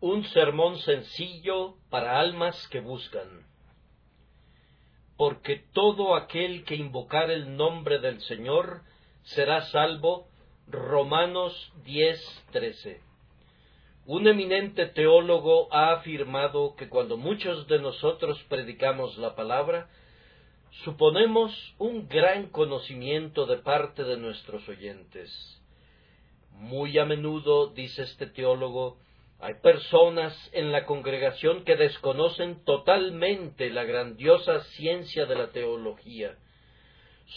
Un sermón sencillo para almas que buscan. Porque todo aquel que invocar el nombre del Señor será salvo. Romanos 10:13. Un eminente teólogo ha afirmado que cuando muchos de nosotros predicamos la palabra, suponemos un gran conocimiento de parte de nuestros oyentes. Muy a menudo, dice este teólogo, hay personas en la congregación que desconocen totalmente la grandiosa ciencia de la teología.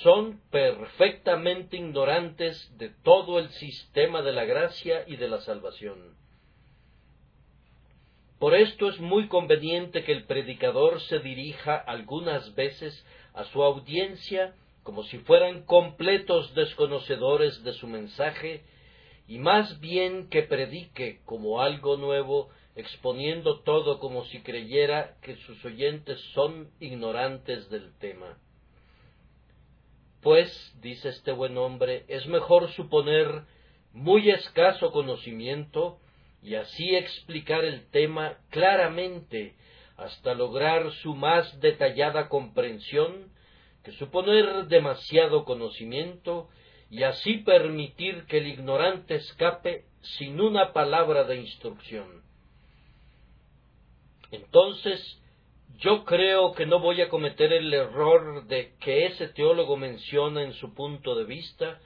Son perfectamente ignorantes de todo el sistema de la gracia y de la salvación. Por esto es muy conveniente que el predicador se dirija algunas veces a su audiencia como si fueran completos desconocedores de su mensaje y más bien que predique como algo nuevo, exponiendo todo como si creyera que sus oyentes son ignorantes del tema. Pues, dice este buen hombre, es mejor suponer muy escaso conocimiento y así explicar el tema claramente hasta lograr su más detallada comprensión que suponer demasiado conocimiento y así permitir que el ignorante escape sin una palabra de instrucción. Entonces, yo creo que no voy a cometer el error de que ese teólogo menciona en su punto de vista,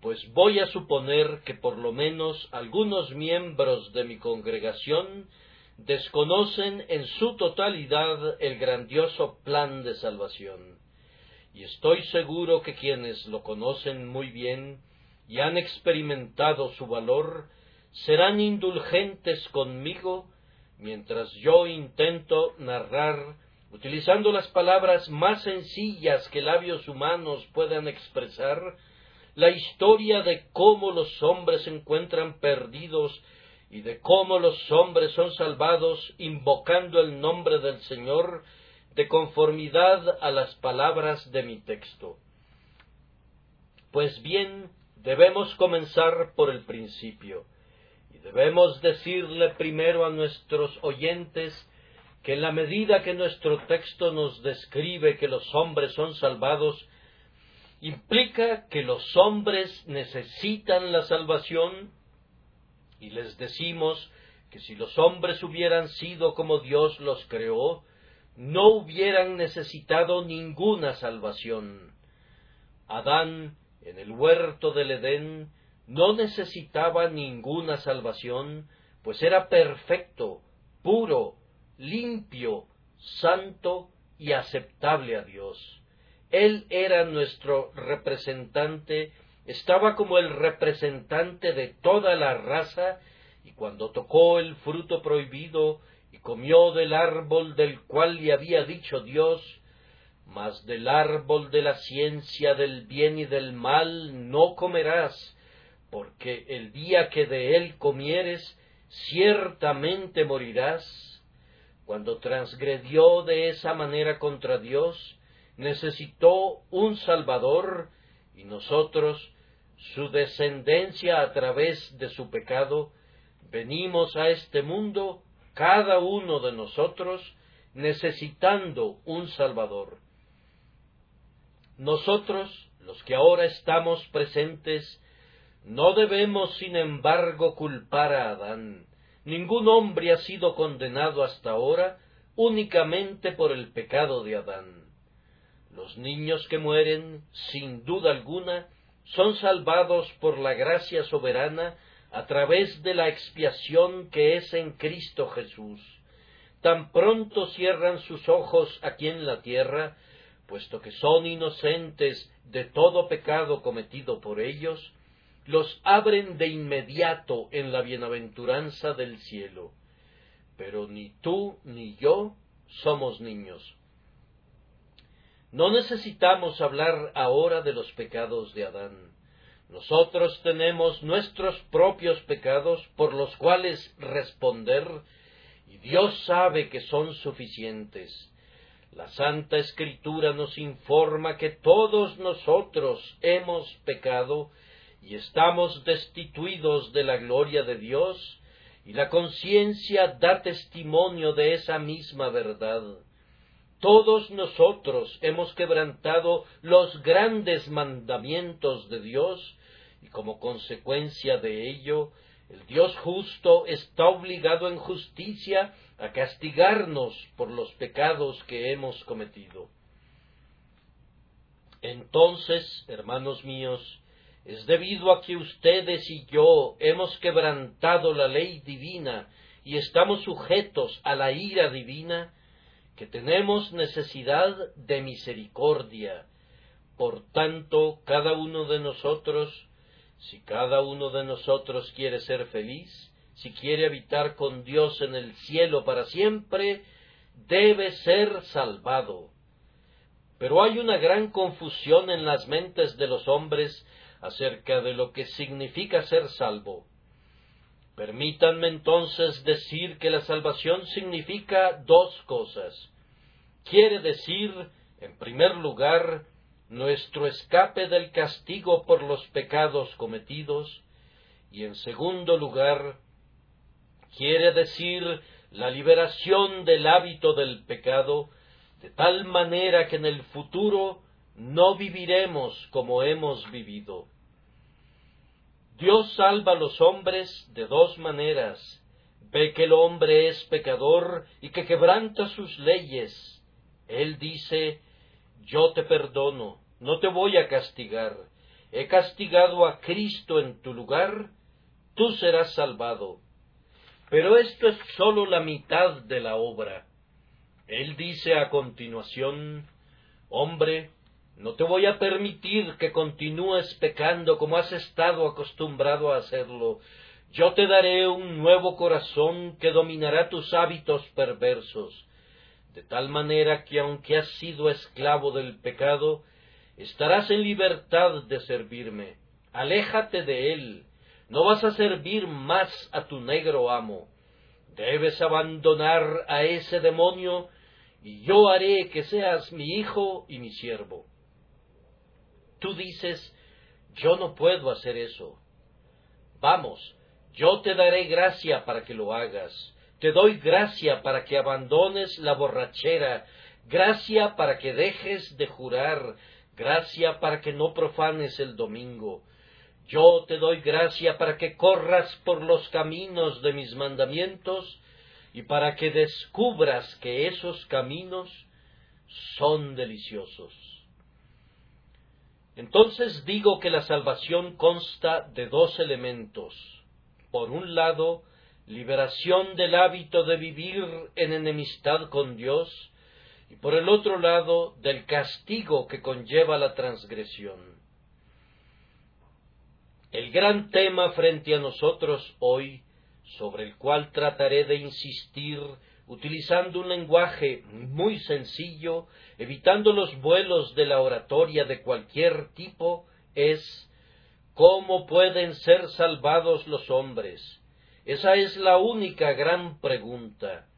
pues voy a suponer que por lo menos algunos miembros de mi congregación desconocen en su totalidad el grandioso plan de salvación y estoy seguro que quienes lo conocen muy bien y han experimentado su valor serán indulgentes conmigo mientras yo intento narrar utilizando las palabras más sencillas que labios humanos puedan expresar la historia de cómo los hombres se encuentran perdidos y de cómo los hombres son salvados invocando el nombre del Señor de conformidad a las palabras de mi texto. Pues bien, debemos comenzar por el principio, y debemos decirle primero a nuestros oyentes que en la medida que nuestro texto nos describe que los hombres son salvados, implica que los hombres necesitan la salvación, y les decimos que si los hombres hubieran sido como Dios los creó, no hubieran necesitado ninguna salvación. Adán, en el huerto del Edén, no necesitaba ninguna salvación, pues era perfecto, puro, limpio, santo y aceptable a Dios. Él era nuestro representante, estaba como el representante de toda la raza, y cuando tocó el fruto prohibido, y comió del árbol del cual le había dicho Dios, mas del árbol de la ciencia del bien y del mal no comerás, porque el día que de él comieres, ciertamente morirás. Cuando transgredió de esa manera contra Dios, necesitó un Salvador, y nosotros, su descendencia a través de su pecado, venimos a este mundo cada uno de nosotros necesitando un Salvador. Nosotros, los que ahora estamos presentes, no debemos, sin embargo, culpar a Adán. Ningún hombre ha sido condenado hasta ahora únicamente por el pecado de Adán. Los niños que mueren, sin duda alguna, son salvados por la gracia soberana a través de la expiación que es en Cristo Jesús. Tan pronto cierran sus ojos aquí en la tierra, puesto que son inocentes de todo pecado cometido por ellos, los abren de inmediato en la bienaventuranza del cielo. Pero ni tú ni yo somos niños. No necesitamos hablar ahora de los pecados de Adán. Nosotros tenemos nuestros propios pecados por los cuales responder y Dios sabe que son suficientes. La Santa Escritura nos informa que todos nosotros hemos pecado y estamos destituidos de la gloria de Dios y la conciencia da testimonio de esa misma verdad. Todos nosotros hemos quebrantado los grandes mandamientos de Dios y como consecuencia de ello, el Dios justo está obligado en justicia a castigarnos por los pecados que hemos cometido. Entonces, hermanos míos, es debido a que ustedes y yo hemos quebrantado la ley divina y estamos sujetos a la ira divina, que tenemos necesidad de misericordia. Por tanto, cada uno de nosotros, si cada uno de nosotros quiere ser feliz, si quiere habitar con Dios en el cielo para siempre, debe ser salvado. Pero hay una gran confusión en las mentes de los hombres acerca de lo que significa ser salvo. Permítanme entonces decir que la salvación significa dos cosas. Quiere decir, en primer lugar, nuestro escape del castigo por los pecados cometidos, y en segundo lugar, quiere decir la liberación del hábito del pecado, de tal manera que en el futuro no viviremos como hemos vivido. Dios salva a los hombres de dos maneras. Ve que el hombre es pecador y que quebranta sus leyes. Él dice, yo te perdono, no te voy a castigar. He castigado a Cristo en tu lugar, tú serás salvado. Pero esto es sólo la mitad de la obra. Él dice a continuación, Hombre, no te voy a permitir que continúes pecando como has estado acostumbrado a hacerlo. Yo te daré un nuevo corazón que dominará tus hábitos perversos, de tal manera que aunque has sido esclavo del pecado, estarás en libertad de servirme. Aléjate de él, no vas a servir más a tu negro amo. Debes abandonar a ese demonio, y yo haré que seas mi hijo y mi siervo. Tú dices, yo no puedo hacer eso. Vamos, yo te daré gracia para que lo hagas. Te doy gracia para que abandones la borrachera, gracia para que dejes de jurar, gracia para que no profanes el domingo. Yo te doy gracia para que corras por los caminos de mis mandamientos y para que descubras que esos caminos son deliciosos. Entonces digo que la salvación consta de dos elementos. Por un lado, liberación del hábito de vivir en enemistad con Dios, y por el otro lado, del castigo que conlleva la transgresión. El gran tema frente a nosotros hoy, sobre el cual trataré de insistir utilizando un lenguaje muy sencillo, evitando los vuelos de la oratoria de cualquier tipo, es ¿cómo pueden ser salvados los hombres? Esa es la única gran pregunta.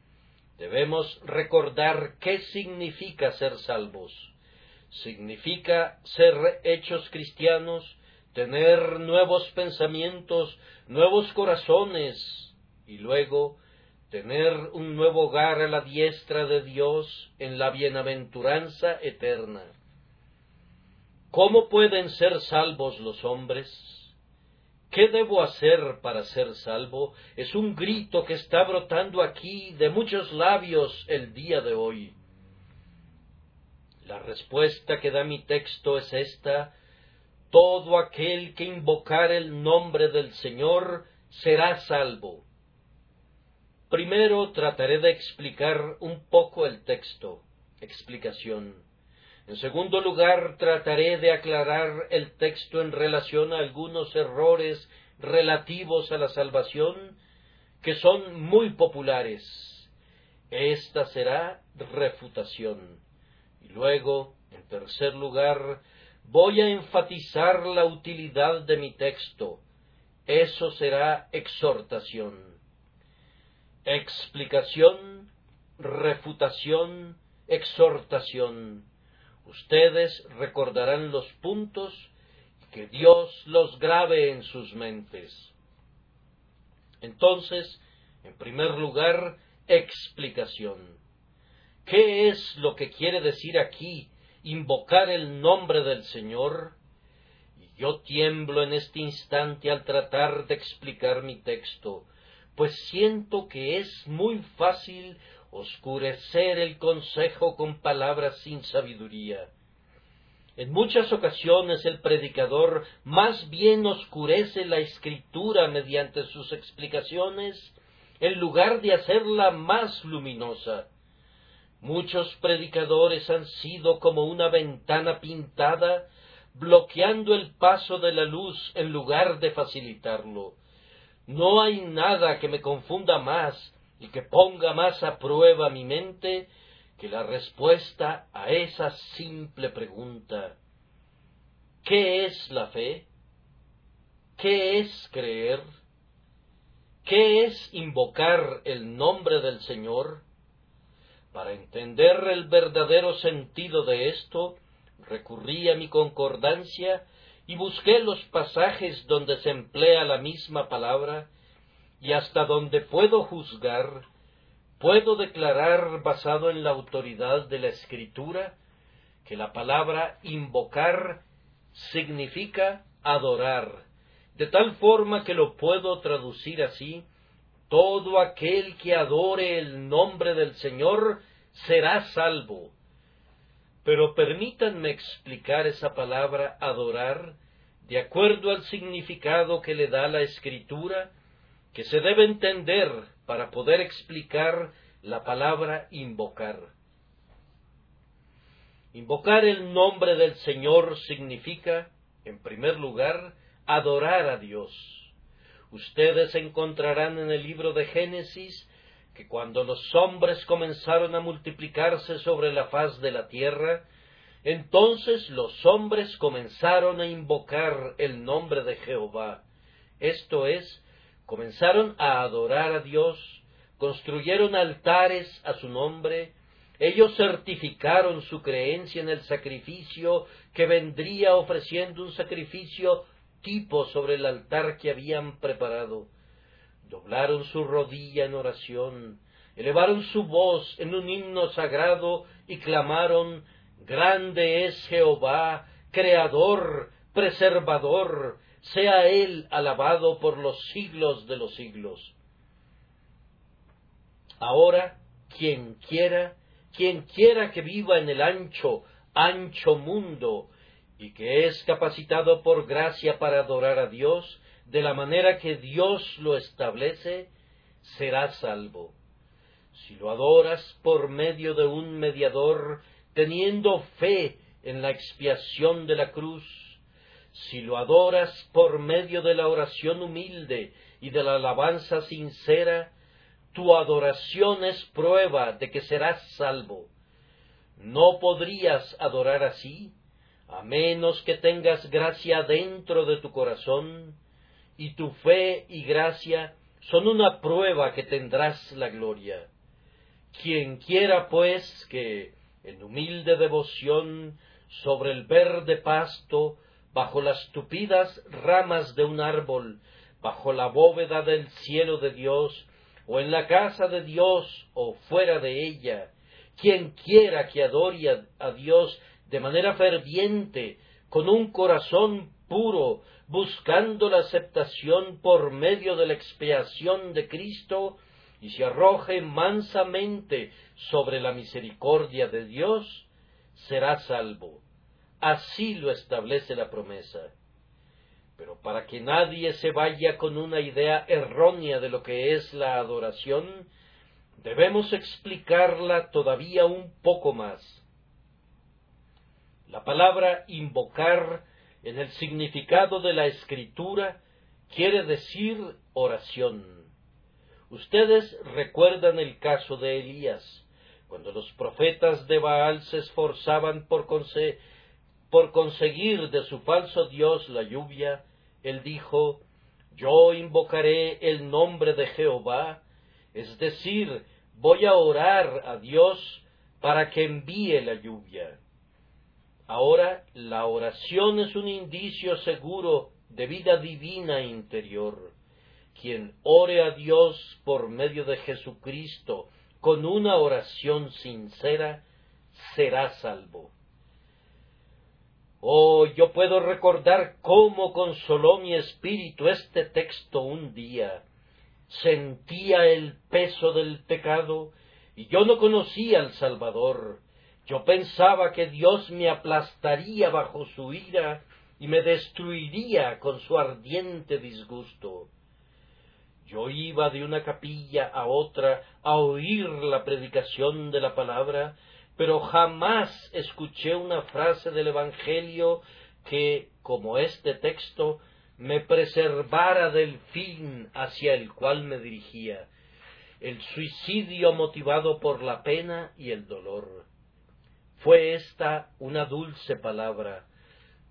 Debemos recordar qué significa ser salvos. Significa ser hechos cristianos, tener nuevos pensamientos, nuevos corazones y luego tener un nuevo hogar a la diestra de Dios en la bienaventuranza eterna. ¿Cómo pueden ser salvos los hombres? ¿Qué debo hacer para ser salvo? Es un grito que está brotando aquí de muchos labios el día de hoy. La respuesta que da mi texto es esta todo aquel que invocar el nombre del Señor será salvo. Primero trataré de explicar un poco el texto, explicación. En segundo lugar, trataré de aclarar el texto en relación a algunos errores relativos a la salvación que son muy populares. Esta será refutación. Y luego, en tercer lugar, voy a enfatizar la utilidad de mi texto. Eso será exhortación explicación, refutación, exhortación. Ustedes recordarán los puntos que Dios los grabe en sus mentes. Entonces, En primer lugar, explicación. ¿Qué es lo que quiere decir aquí invocar el nombre del Señor? Yo tiemblo en este instante al tratar de explicar mi texto, pues siento que es muy fácil oscurecer el consejo con palabras sin sabiduría. En muchas ocasiones el predicador más bien oscurece la escritura mediante sus explicaciones en lugar de hacerla más luminosa. Muchos predicadores han sido como una ventana pintada bloqueando el paso de la luz en lugar de facilitarlo. No hay nada que me confunda más y que ponga más a prueba mi mente que la respuesta a esa simple pregunta ¿Qué es la fe? ¿Qué es creer? ¿Qué es invocar el nombre del Señor? Para entender el verdadero sentido de esto, recurrí a mi concordancia y busqué los pasajes donde se emplea la misma palabra, y hasta donde puedo juzgar, puedo declarar, basado en la autoridad de la Escritura, que la palabra invocar significa adorar, de tal forma que lo puedo traducir así, todo aquel que adore el nombre del Señor será salvo. Pero permítanme explicar esa palabra adorar de acuerdo al significado que le da la escritura, que se debe entender para poder explicar la palabra invocar. Invocar el nombre del Señor significa, en primer lugar, adorar a Dios. Ustedes encontrarán en el libro de Génesis que cuando los hombres comenzaron a multiplicarse sobre la faz de la tierra, entonces los hombres comenzaron a invocar el nombre de Jehová. Esto es, comenzaron a adorar a Dios, construyeron altares a su nombre, ellos certificaron su creencia en el sacrificio que vendría ofreciendo un sacrificio tipo sobre el altar que habían preparado. Doblaron su rodilla en oración, elevaron su voz en un himno sagrado y clamaron Grande es Jehová, Creador, Preservador, sea Él alabado por los siglos de los siglos. Ahora, quien quiera, quien quiera que viva en el ancho, ancho mundo, y que es capacitado por gracia para adorar a Dios, de la manera que Dios lo establece, serás salvo. Si lo adoras por medio de un mediador, teniendo fe en la expiación de la cruz, si lo adoras por medio de la oración humilde y de la alabanza sincera, tu adoración es prueba de que serás salvo. No podrías adorar así, a menos que tengas gracia dentro de tu corazón, y tu fe y gracia son una prueba que tendrás la gloria. Quien quiera, pues, que en humilde devoción sobre el verde pasto, bajo las tupidas ramas de un árbol, bajo la bóveda del cielo de Dios, o en la casa de Dios, o fuera de ella, quien quiera que adore a Dios de manera ferviente, con un corazón puro, buscando la aceptación por medio de la expiación de Cristo, y se arroje mansamente sobre la misericordia de Dios, será salvo. Así lo establece la promesa. Pero para que nadie se vaya con una idea errónea de lo que es la adoración, debemos explicarla todavía un poco más. La palabra invocar en el significado de la escritura quiere decir oración. Ustedes recuerdan el caso de Elías, cuando los profetas de Baal se esforzaban por, por conseguir de su falso Dios la lluvia, él dijo, Yo invocaré el nombre de Jehová, es decir, voy a orar a Dios para que envíe la lluvia. Ahora la oración es un indicio seguro de vida divina interior. quien ore a Dios por medio de Jesucristo con una oración sincera, será salvo. Oh, yo puedo recordar cómo consoló mi espíritu este texto un día. Sentía el peso del pecado y yo no conocía al Salvador. Yo pensaba que Dios me aplastaría bajo su ira y me destruiría con su ardiente disgusto. Yo iba de una capilla a otra a oír la predicación de la palabra, pero jamás escuché una frase del Evangelio que, como este texto, me preservara del fin hacia el cual me dirigía, el suicidio motivado por la pena y el dolor. Fue esta una dulce palabra.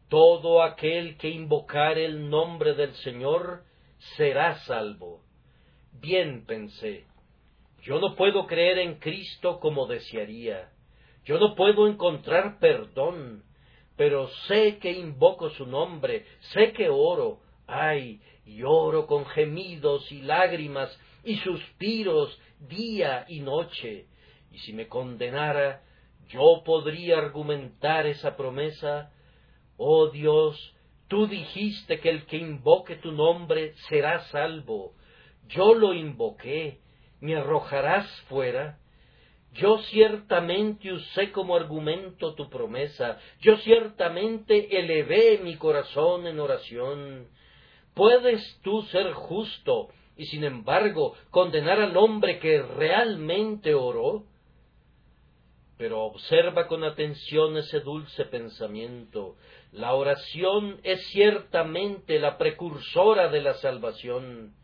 Todo aquel que invocare el nombre del Señor será salvo. Bien pensé, yo no puedo creer en Cristo como desearía, yo no puedo encontrar perdón, pero sé que invoco su nombre, sé que oro, ay, y oro con gemidos y lágrimas y suspiros día y noche, y si me condenara, yo podría argumentar esa promesa, oh Dios, tú dijiste que el que invoque tu nombre será salvo, yo lo invoqué, ¿me arrojarás fuera? Yo ciertamente usé como argumento tu promesa, yo ciertamente elevé mi corazón en oración. ¿Puedes tú ser justo y sin embargo condenar al hombre que realmente oró? Pero observa con atención ese dulce pensamiento. La oración es ciertamente la precursora de la salvación.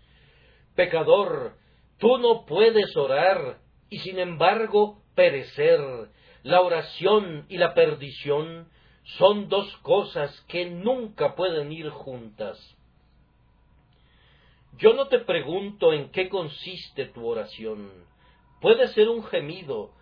Pecador, tú no puedes orar y sin embargo perecer. La oración y la perdición son dos cosas que nunca pueden ir juntas. Yo no te pregunto en qué consiste tu oración. Puede ser un gemido,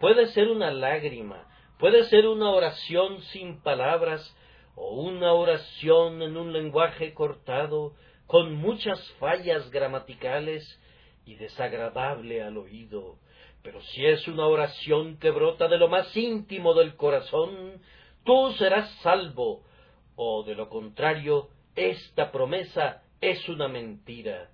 puede ser una lágrima, puede ser una oración sin palabras o una oración en un lenguaje cortado, con muchas fallas gramaticales y desagradable al oído. Pero si es una oración que brota de lo más íntimo del corazón, tú serás salvo, o de lo contrario, esta promesa es una mentira.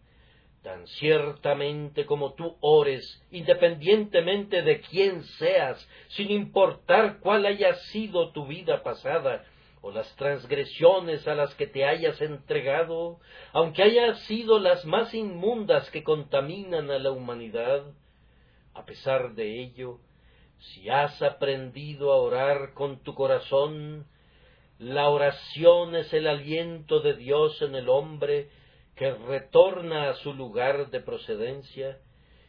Tan ciertamente como tú ores, independientemente de quién seas, sin importar cuál haya sido tu vida pasada, o las transgresiones a las que te hayas entregado, aunque hayan sido las más inmundas que contaminan a la humanidad, a pesar de ello, si has aprendido a orar con tu corazón, la oración es el aliento de Dios en el hombre que retorna a su lugar de procedencia,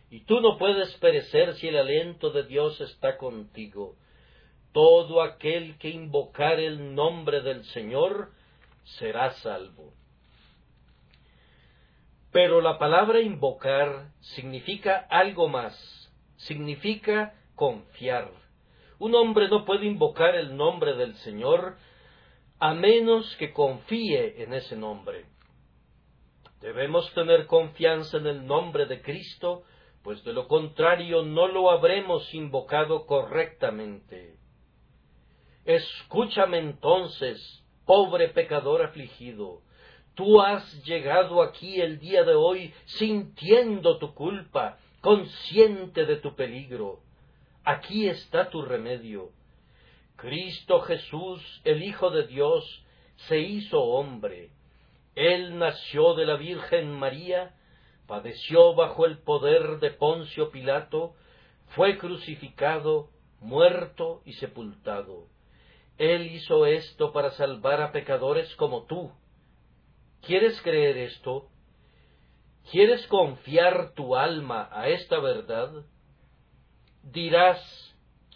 y tú no puedes perecer si el aliento de Dios está contigo. Todo aquel que invocar el nombre del Señor será salvo. Pero la palabra invocar significa algo más, significa confiar. Un hombre no puede invocar el nombre del Señor a menos que confíe en ese nombre. Debemos tener confianza en el nombre de Cristo, pues de lo contrario no lo habremos invocado correctamente. Escúchame entonces, pobre pecador afligido, tú has llegado aquí el día de hoy sintiendo tu culpa, consciente de tu peligro. Aquí está tu remedio. Cristo Jesús, el Hijo de Dios, se hizo hombre. Él nació de la Virgen María, padeció bajo el poder de Poncio Pilato, fue crucificado, muerto y sepultado él hizo esto para salvar a pecadores como tú. ¿Quieres creer esto? ¿Quieres confiar tu alma a esta verdad? Dirás,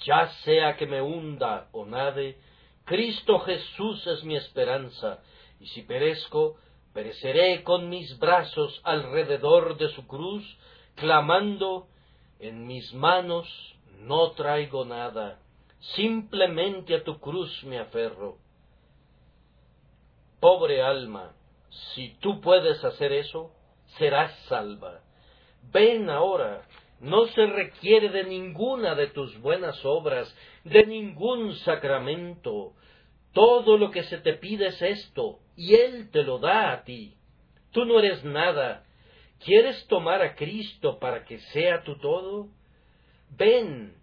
ya sea que me hunda o nade, Cristo Jesús es mi esperanza, y si perezco, pereceré con mis brazos alrededor de su cruz, clamando, en mis manos no traigo nada, simplemente a tu cruz me aferro. Pobre alma, si tú puedes hacer eso, serás salva. Ven ahora, no se requiere de ninguna de tus buenas obras, de ningún sacramento. Todo lo que se te pide es esto, y Él te lo da a ti. Tú no eres nada. ¿Quieres tomar a Cristo para que sea tu todo? Ven,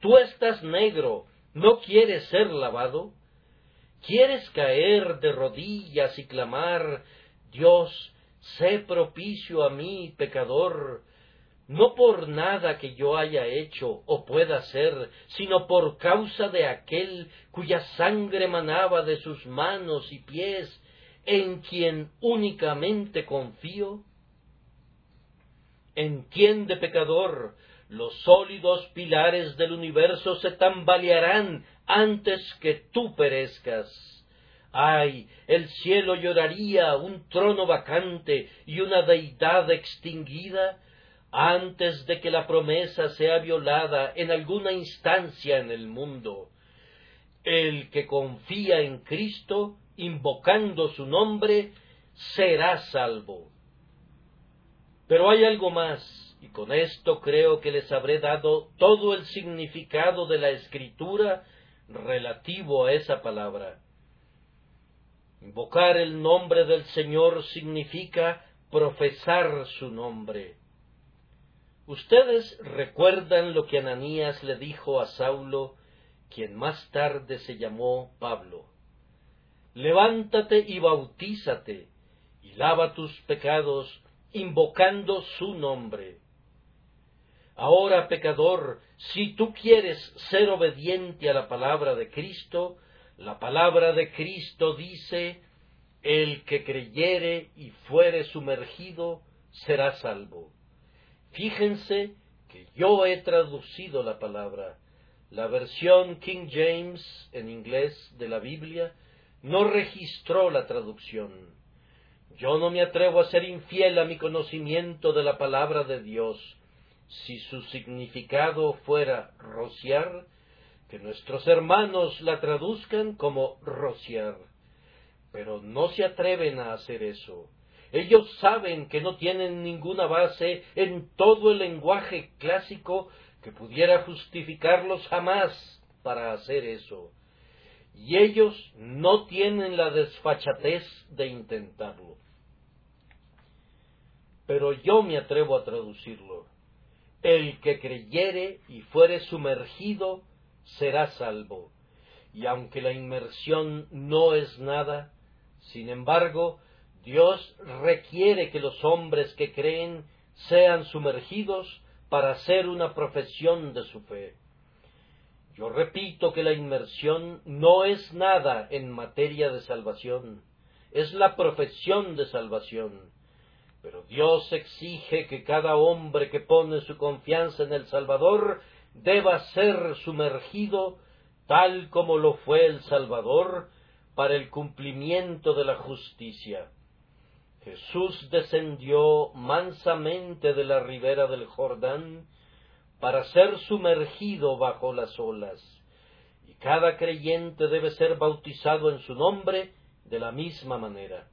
tú estás negro, ¿no quieres ser lavado? ¿Quieres caer de rodillas y clamar, Dios, sé propicio a mí, pecador, no por nada que yo haya hecho o pueda hacer, sino por causa de aquel cuya sangre manaba de sus manos y pies, en quien únicamente confío? Entiende, pecador, los sólidos pilares del universo se tambalearán antes que tú perezcas. Ay, el cielo lloraría un trono vacante y una deidad extinguida antes de que la promesa sea violada en alguna instancia en el mundo. El que confía en Cristo, invocando su nombre, será salvo. Pero hay algo más, y con esto creo que les habré dado todo el significado de la escritura relativo a esa palabra. Invocar el nombre del Señor significa profesar su nombre. Ustedes recuerdan lo que Ananías le dijo a Saulo, quien más tarde se llamó Pablo. Levántate y bautízate, y lava tus pecados, invocando su nombre. Ahora, pecador, si tú quieres ser obediente a la palabra de Cristo, la palabra de Cristo dice, el que creyere y fuere sumergido será salvo. Fíjense que yo he traducido la palabra. La versión King James en inglés de la Biblia no registró la traducción. Yo no me atrevo a ser infiel a mi conocimiento de la palabra de Dios. Si su significado fuera rociar, que nuestros hermanos la traduzcan como rociar. Pero no se atreven a hacer eso. Ellos saben que no tienen ninguna base en todo el lenguaje clásico que pudiera justificarlos jamás para hacer eso. Y ellos no tienen la desfachatez de intentarlo. Pero yo me atrevo a traducirlo. El que creyere y fuere sumergido será salvo. Y aunque la inmersión no es nada, sin embargo, Dios requiere que los hombres que creen sean sumergidos para hacer una profesión de su fe. Yo repito que la inmersión no es nada en materia de salvación, es la profesión de salvación. Pero Dios exige que cada hombre que pone su confianza en el Salvador deba ser sumergido tal como lo fue el Salvador para el cumplimiento de la justicia. Jesús descendió mansamente de la ribera del Jordán para ser sumergido bajo las olas, y cada creyente debe ser bautizado en su nombre de la misma manera.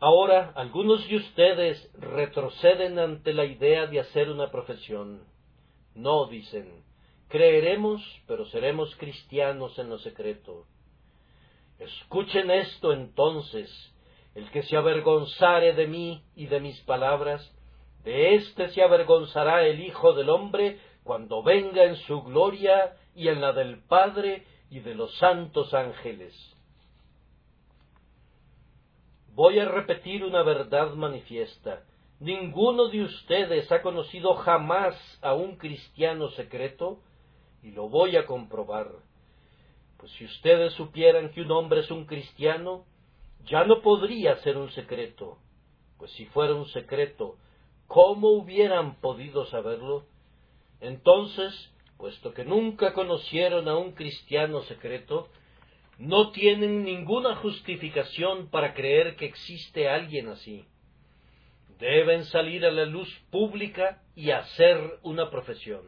Ahora, algunos de ustedes retroceden ante la idea de hacer una profesión. No, dicen, creeremos, pero seremos cristianos en lo secreto. Escuchen esto entonces, el que se avergonzare de mí y de mis palabras, de éste se avergonzará el Hijo del hombre cuando venga en su gloria y en la del Padre y de los santos ángeles. Voy a repetir una verdad manifiesta. Ninguno de ustedes ha conocido jamás a un cristiano secreto y lo voy a comprobar. Pues si ustedes supieran que un hombre es un cristiano, ya no podría ser un secreto. Pues si fuera un secreto, ¿cómo hubieran podido saberlo? Entonces, puesto que nunca conocieron a un cristiano secreto, no tienen ninguna justificación para creer que existe alguien así deben salir a la luz pública y hacer una profesión.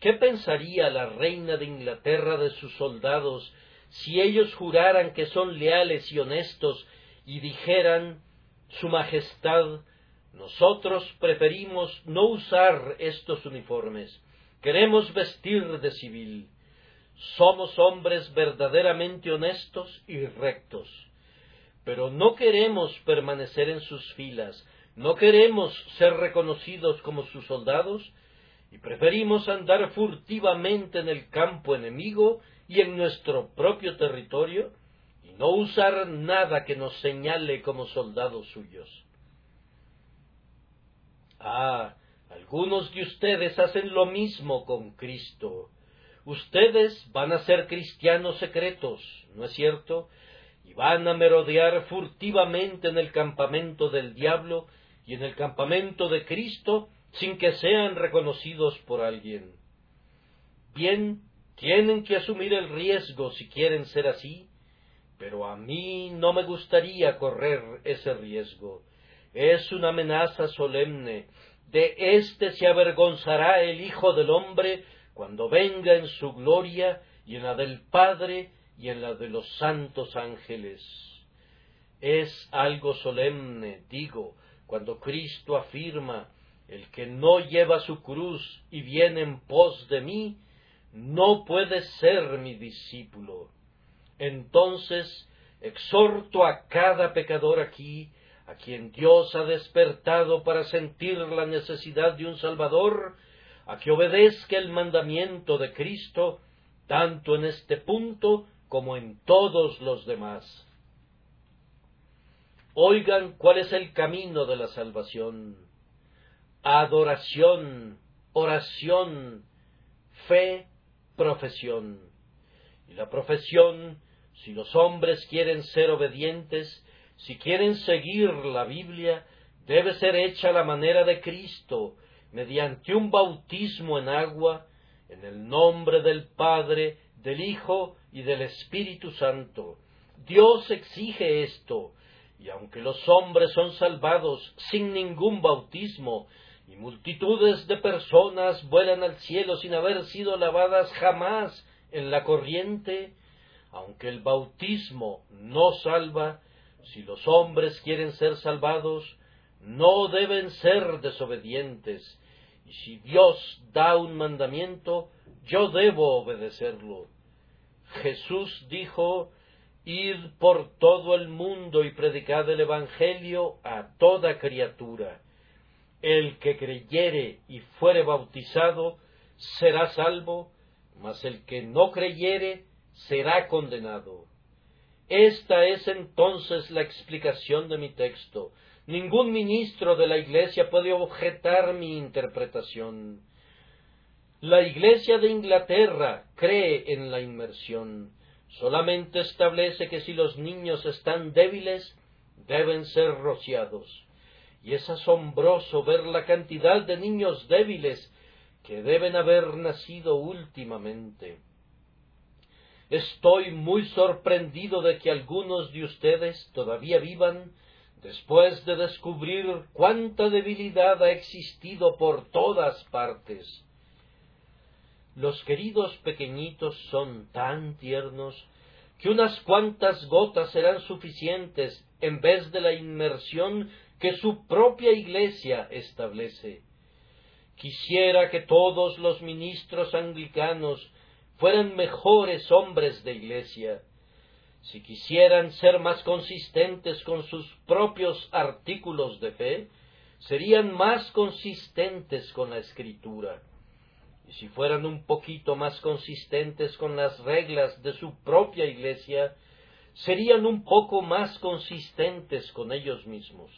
¿Qué pensaría la reina de Inglaterra de sus soldados si ellos juraran que son leales y honestos y dijeran Su Majestad, nosotros preferimos no usar estos uniformes. Queremos vestir de civil. Somos hombres verdaderamente honestos y rectos. Pero no queremos permanecer en sus filas, no queremos ser reconocidos como sus soldados, y preferimos andar furtivamente en el campo enemigo y en nuestro propio territorio, y no usar nada que nos señale como soldados suyos. Ah, algunos de ustedes hacen lo mismo con Cristo. Ustedes van a ser cristianos secretos, ¿no es cierto? Y van a merodear furtivamente en el campamento del diablo y en el campamento de Cristo sin que sean reconocidos por alguien. Bien, tienen que asumir el riesgo si quieren ser así, pero a mí no me gustaría correr ese riesgo. Es una amenaza solemne. De éste se avergonzará el Hijo del Hombre cuando venga en su gloria y en la del Padre y en la de los santos ángeles. Es algo solemne, digo, cuando Cristo afirma el que no lleva su cruz y viene en pos de mí, no puede ser mi discípulo. Entonces exhorto a cada pecador aquí, a quien Dios ha despertado para sentir la necesidad de un Salvador, a que obedezca el mandamiento de Cristo, tanto en este punto como en todos los demás. Oigan cuál es el camino de la salvación. Adoración, oración, fe, profesión. Y la profesión, si los hombres quieren ser obedientes, si quieren seguir la Biblia, debe ser hecha a la manera de Cristo, mediante un bautismo en agua, en el nombre del Padre, del Hijo y del Espíritu Santo. Dios exige esto, y aunque los hombres son salvados sin ningún bautismo, y multitudes de personas vuelan al cielo sin haber sido lavadas jamás en la corriente, aunque el bautismo no salva, si los hombres quieren ser salvados, no deben ser desobedientes, y si Dios da un mandamiento, yo debo obedecerlo. Jesús dijo, Id por todo el mundo y predicad el Evangelio a toda criatura. El que creyere y fuere bautizado será salvo, mas el que no creyere será condenado. Esta es entonces la explicación de mi texto. Ningún ministro de la Iglesia puede objetar mi interpretación. La Iglesia de Inglaterra cree en la inmersión. Solamente establece que si los niños están débiles, deben ser rociados. Y es asombroso ver la cantidad de niños débiles que deben haber nacido últimamente. Estoy muy sorprendido de que algunos de ustedes todavía vivan después de descubrir cuánta debilidad ha existido por todas partes. Los queridos pequeñitos son tan tiernos que unas cuantas gotas serán suficientes en vez de la inmersión que su propia Iglesia establece. Quisiera que todos los ministros anglicanos fueran mejores hombres de Iglesia, si quisieran ser más consistentes con sus propios artículos de fe, serían más consistentes con la Escritura. Y si fueran un poquito más consistentes con las reglas de su propia Iglesia, serían un poco más consistentes con ellos mismos.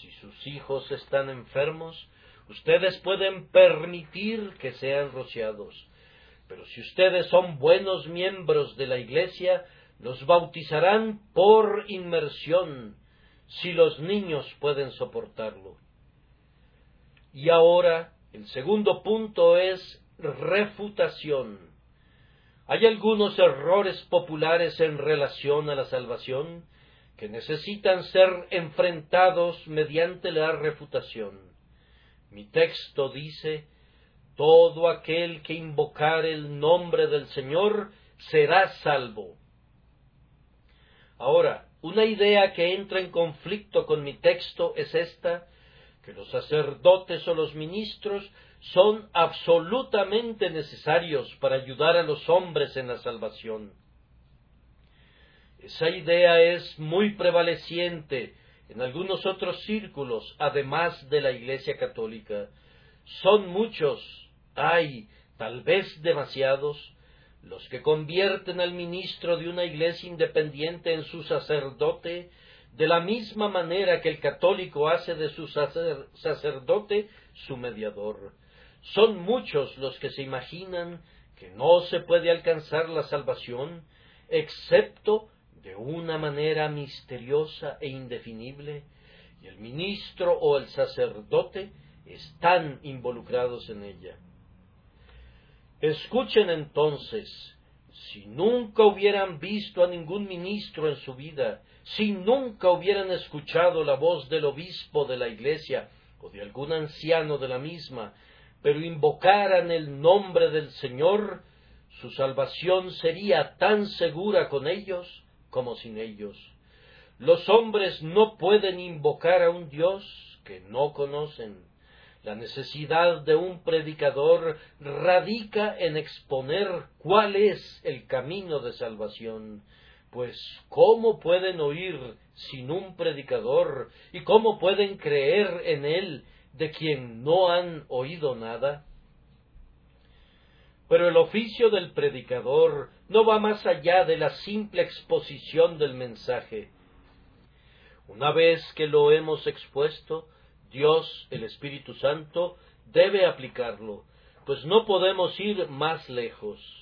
Si sus hijos están enfermos, ustedes pueden permitir que sean rociados. Pero si ustedes son buenos miembros de la Iglesia, los bautizarán por inmersión, si los niños pueden soportarlo. Y ahora, el segundo punto es refutación. Hay algunos errores populares en relación a la salvación que necesitan ser enfrentados mediante la refutación. Mi texto dice, todo aquel que invocar el nombre del Señor será salvo. Ahora, Una idea que entra en conflicto con mi texto es esta, que los sacerdotes o los ministros son absolutamente necesarios para ayudar a los hombres en la salvación. Esa idea es muy prevaleciente en algunos otros círculos, además de la Iglesia católica. Son muchos, hay, tal vez demasiados, los que convierten al ministro de una iglesia independiente en su sacerdote, de la misma manera que el católico hace de su sacerdote su mediador. Son muchos los que se imaginan que no se puede alcanzar la salvación excepto de una manera misteriosa e indefinible, y el ministro o el sacerdote están involucrados en ella. Escuchen entonces, si nunca hubieran visto a ningún ministro en su vida, si nunca hubieran escuchado la voz del obispo de la iglesia o de algún anciano de la misma, pero invocaran el nombre del Señor, su salvación sería tan segura con ellos como sin ellos. Los hombres no pueden invocar a un Dios que no conocen. La necesidad de un predicador radica en exponer cuál es el camino de salvación, pues ¿cómo pueden oír sin un predicador y cómo pueden creer en él de quien no han oído nada? Pero el oficio del predicador no va más allá de la simple exposición del mensaje. Una vez que lo hemos expuesto, Dios, el Espíritu Santo, debe aplicarlo, pues no podemos ir más lejos.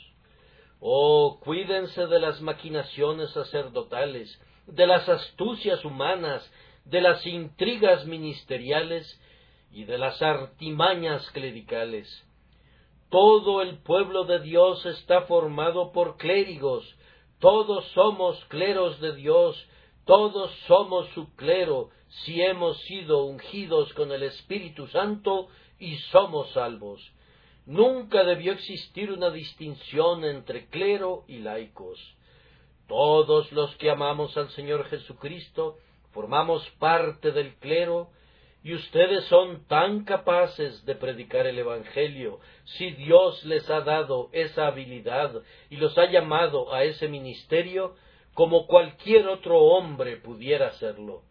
Oh, cuídense de las maquinaciones sacerdotales, de las astucias humanas, de las intrigas ministeriales y de las artimañas clericales. Todo el pueblo de Dios está formado por clérigos, todos somos cleros de Dios, todos somos su clero, si hemos sido ungidos con el Espíritu Santo y somos salvos. Nunca debió existir una distinción entre clero y laicos. Todos los que amamos al Señor Jesucristo formamos parte del clero y ustedes son tan capaces de predicar el Evangelio, si Dios les ha dado esa habilidad y los ha llamado a ese ministerio, como cualquier otro hombre pudiera hacerlo.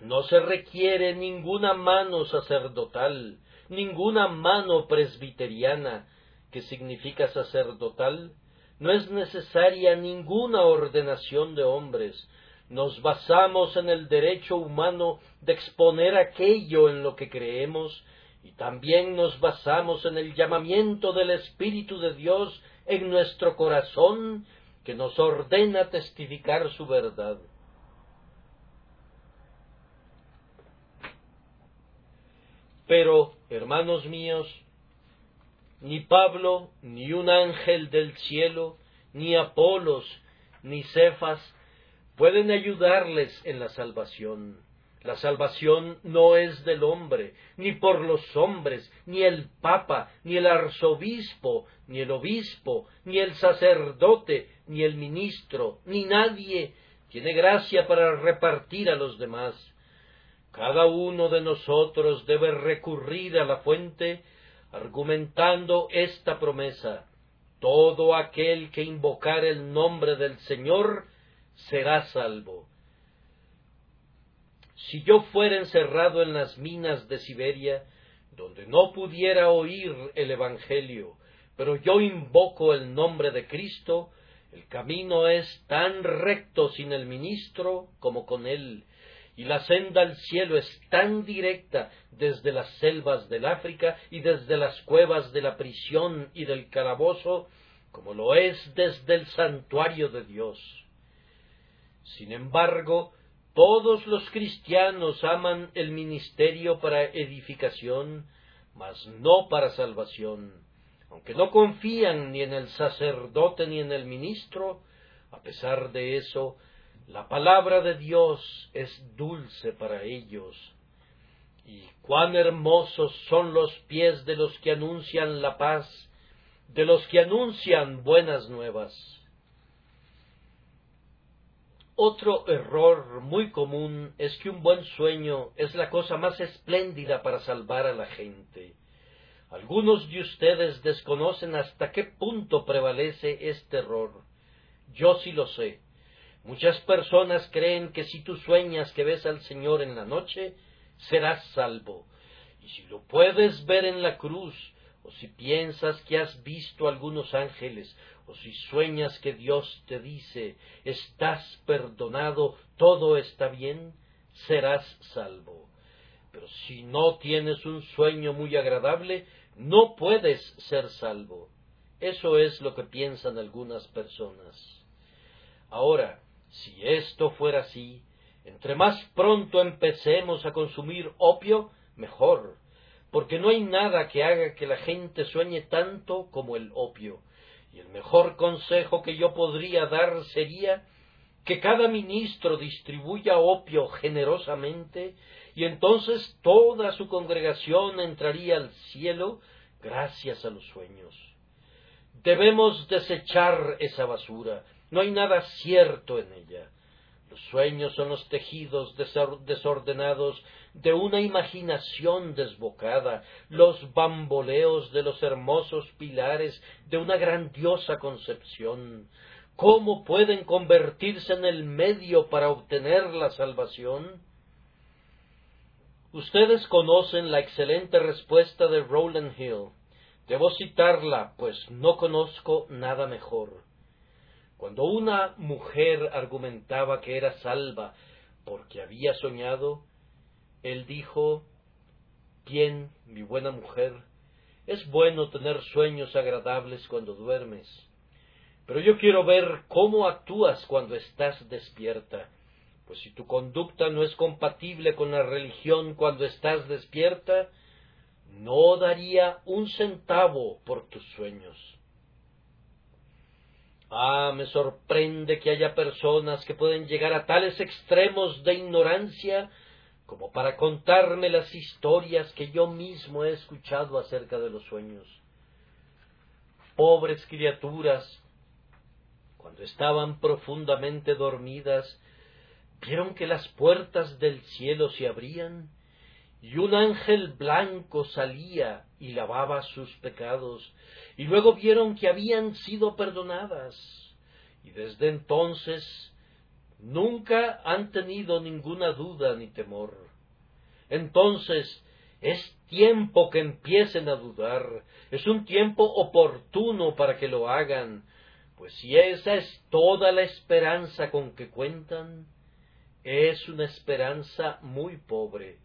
No se requiere ninguna mano sacerdotal, ninguna mano presbiteriana, que significa sacerdotal, no es necesaria ninguna ordenación de hombres, nos basamos en el derecho humano de exponer aquello en lo que creemos y también nos basamos en el llamamiento del Espíritu de Dios en nuestro corazón que nos ordena testificar su verdad. Pero, hermanos míos, ni Pablo, ni un ángel del cielo, ni Apolos, ni Cefas, pueden ayudarles en la salvación. La salvación no es del hombre, ni por los hombres, ni el papa, ni el arzobispo, ni el obispo, ni el sacerdote, ni el ministro, ni nadie tiene gracia para repartir a los demás. Cada uno de nosotros debe recurrir a la fuente argumentando esta promesa. Todo aquel que invocar el nombre del Señor será salvo. Si yo fuera encerrado en las minas de Siberia, donde no pudiera oír el Evangelio, pero yo invoco el nombre de Cristo, el camino es tan recto sin el ministro como con él, y la senda al cielo es tan directa desde las selvas del África y desde las cuevas de la prisión y del calabozo, como lo es desde el santuario de Dios. Sin embargo, todos los cristianos aman el ministerio para edificación, mas no para salvación. Aunque no confían ni en el sacerdote ni en el ministro, a pesar de eso, la palabra de Dios es dulce para ellos. Y cuán hermosos son los pies de los que anuncian la paz, de los que anuncian buenas nuevas. Otro error muy común es que un buen sueño es la cosa más espléndida para salvar a la gente. Algunos de ustedes desconocen hasta qué punto prevalece este error. Yo sí lo sé. Muchas personas creen que si tú sueñas que ves al Señor en la noche, serás salvo. Y si lo puedes ver en la cruz, o si piensas que has visto algunos ángeles, o si sueñas que Dios te dice, estás perdonado, todo está bien, serás salvo. Pero si no tienes un sueño muy agradable, no puedes ser salvo. Eso es lo que piensan algunas personas. Ahora, si esto fuera así, entre más pronto empecemos a consumir opio, mejor, porque no hay nada que haga que la gente sueñe tanto como el opio. Y el mejor consejo que yo podría dar sería que cada ministro distribuya opio generosamente y entonces toda su congregación entraría al cielo gracias a los sueños. Debemos desechar esa basura, no hay nada cierto en ella. Los sueños son los tejidos desordenados de una imaginación desbocada, los bamboleos de los hermosos pilares de una grandiosa concepción. ¿Cómo pueden convertirse en el medio para obtener la salvación? Ustedes conocen la excelente respuesta de Rowland Hill. Debo citarla, pues no conozco nada mejor. Cuando una mujer argumentaba que era salva porque había soñado, él dijo, Bien, mi buena mujer, es bueno tener sueños agradables cuando duermes, pero yo quiero ver cómo actúas cuando estás despierta, pues si tu conducta no es compatible con la religión cuando estás despierta, no daría un centavo por tus sueños. Ah, me sorprende que haya personas que pueden llegar a tales extremos de ignorancia como para contarme las historias que yo mismo he escuchado acerca de los sueños. Pobres criaturas, cuando estaban profundamente dormidas, vieron que las puertas del cielo se abrían y un ángel blanco salía y lavaba sus pecados, y luego vieron que habían sido perdonadas, y desde entonces nunca han tenido ninguna duda ni temor. Entonces es tiempo que empiecen a dudar, es un tiempo oportuno para que lo hagan, pues si esa es toda la esperanza con que cuentan, es una esperanza muy pobre.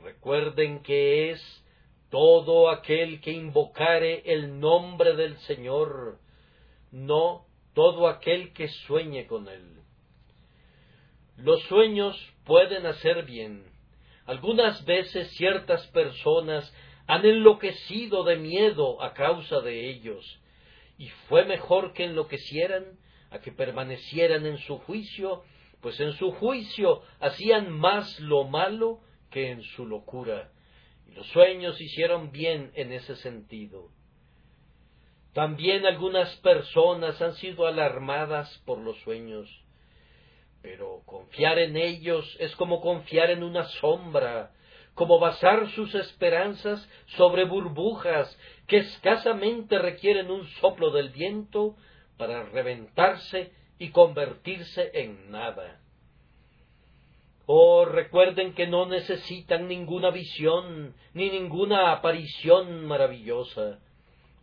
Recuerden que es todo aquel que invocare el nombre del Señor, no todo aquel que sueñe con él. Los sueños pueden hacer bien. Algunas veces ciertas personas han enloquecido de miedo a causa de ellos, y fue mejor que enloquecieran a que permanecieran en su juicio, pues en su juicio hacían más lo malo que en su locura, los sueños hicieron bien en ese sentido. También algunas personas han sido alarmadas por los sueños, pero confiar en ellos es como confiar en una sombra, como basar sus esperanzas sobre burbujas que escasamente requieren un soplo del viento para reventarse y convertirse en nada. Oh, recuerden que no necesitan ninguna visión ni ninguna aparición maravillosa.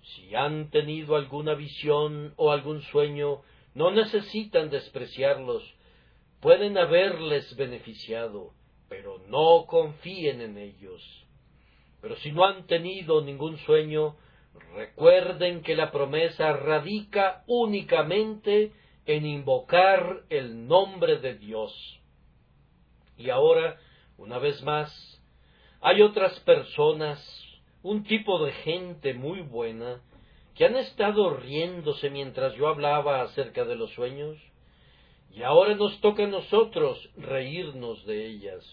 Si han tenido alguna visión o algún sueño, no necesitan despreciarlos. Pueden haberles beneficiado, pero no confíen en ellos. Pero si no han tenido ningún sueño, recuerden que la promesa radica únicamente en invocar el nombre de Dios. Y ahora, una vez más, hay otras personas, un tipo de gente muy buena, que han estado riéndose mientras yo hablaba acerca de los sueños, y ahora nos toca a nosotros reírnos de ellas.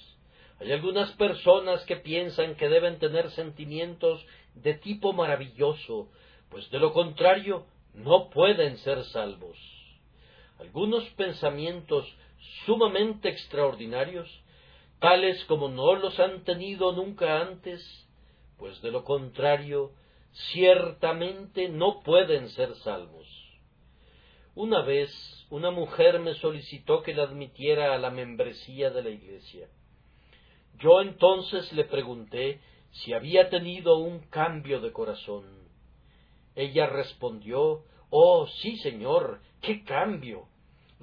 Hay algunas personas que piensan que deben tener sentimientos de tipo maravilloso, pues de lo contrario no pueden ser salvos. Algunos pensamientos sumamente extraordinarios, tales como no los han tenido nunca antes, pues de lo contrario, ciertamente no pueden ser salvos. Una vez una mujer me solicitó que la admitiera a la membresía de la iglesia. Yo entonces le pregunté si había tenido un cambio de corazón. Ella respondió Oh, sí, señor, qué cambio.